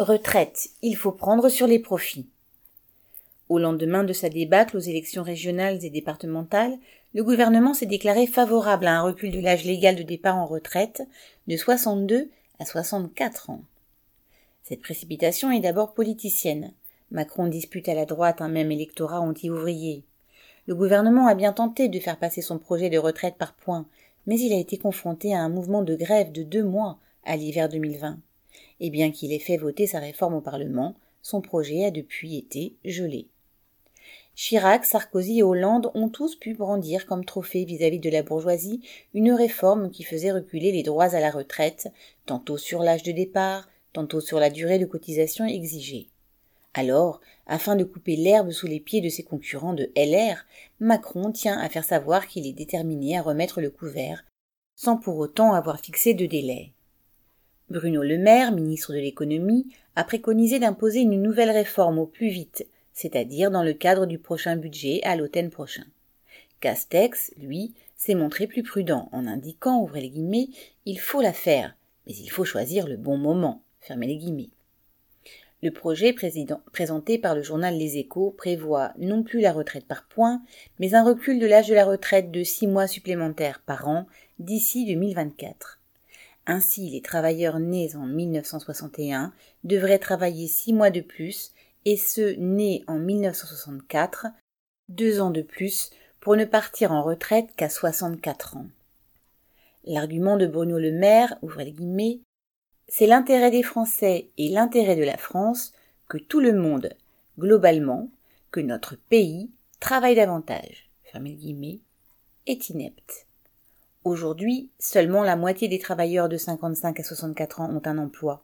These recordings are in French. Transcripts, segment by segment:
Retraite, il faut prendre sur les profits. Au lendemain de sa débâcle aux élections régionales et départementales, le gouvernement s'est déclaré favorable à un recul de l'âge légal de départ en retraite de 62 à 64 ans. Cette précipitation est d'abord politicienne. Macron dispute à la droite un même électorat anti-ouvrier. Le gouvernement a bien tenté de faire passer son projet de retraite par points, mais il a été confronté à un mouvement de grève de deux mois à l'hiver 2020 et bien qu'il ait fait voter sa réforme au Parlement, son projet a depuis été gelé. Chirac, Sarkozy et Hollande ont tous pu brandir comme trophée vis-à-vis de la bourgeoisie une réforme qui faisait reculer les droits à la retraite, tantôt sur l'âge de départ, tantôt sur la durée de cotisation exigée. Alors, afin de couper l'herbe sous les pieds de ses concurrents de LR, Macron tient à faire savoir qu'il est déterminé à remettre le couvert, sans pour autant avoir fixé de délai. Bruno Le Maire, ministre de l'économie, a préconisé d'imposer une nouvelle réforme au plus vite, c'est-à-dire dans le cadre du prochain budget à l'automne prochain. Castex, lui, s'est montré plus prudent en indiquant, ouvrez les guillemets, il faut la faire, mais il faut choisir le bon moment, fermez les guillemets. Le projet présenté par le journal Les Échos prévoit non plus la retraite par points, mais un recul de l'âge de la retraite de six mois supplémentaires par an d'ici 2024. Ainsi, les travailleurs nés en 1961 devraient travailler six mois de plus et ceux nés en 1964 deux ans de plus pour ne partir en retraite qu'à 64 ans. L'argument de Bruno Le Maire, ouvrez les guillemets, c'est l'intérêt des Français et l'intérêt de la France que tout le monde, globalement, que notre pays travaille davantage, fermez guillemets, est inepte. Aujourd'hui, seulement la moitié des travailleurs de 55 à 64 ans ont un emploi.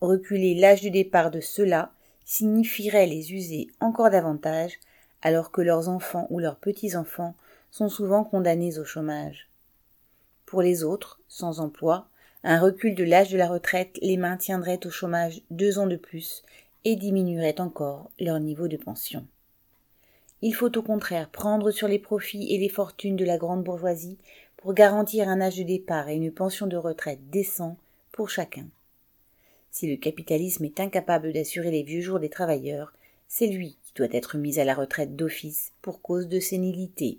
Reculer l'âge du départ de ceux-là signifierait les user encore davantage alors que leurs enfants ou leurs petits-enfants sont souvent condamnés au chômage. Pour les autres, sans emploi, un recul de l'âge de la retraite les maintiendrait au chômage deux ans de plus et diminuerait encore leur niveau de pension. Il faut au contraire prendre sur les profits et les fortunes de la grande bourgeoisie pour garantir un âge de départ et une pension de retraite décent pour chacun. Si le capitalisme est incapable d'assurer les vieux jours des travailleurs, c'est lui qui doit être mis à la retraite d'office pour cause de sénilité.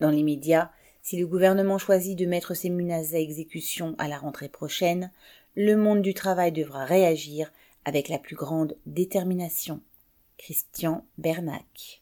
Dans l'immédiat, si le gouvernement choisit de mettre ses menaces à exécution à la rentrée prochaine, le monde du travail devra réagir avec la plus grande détermination. Christian Bernac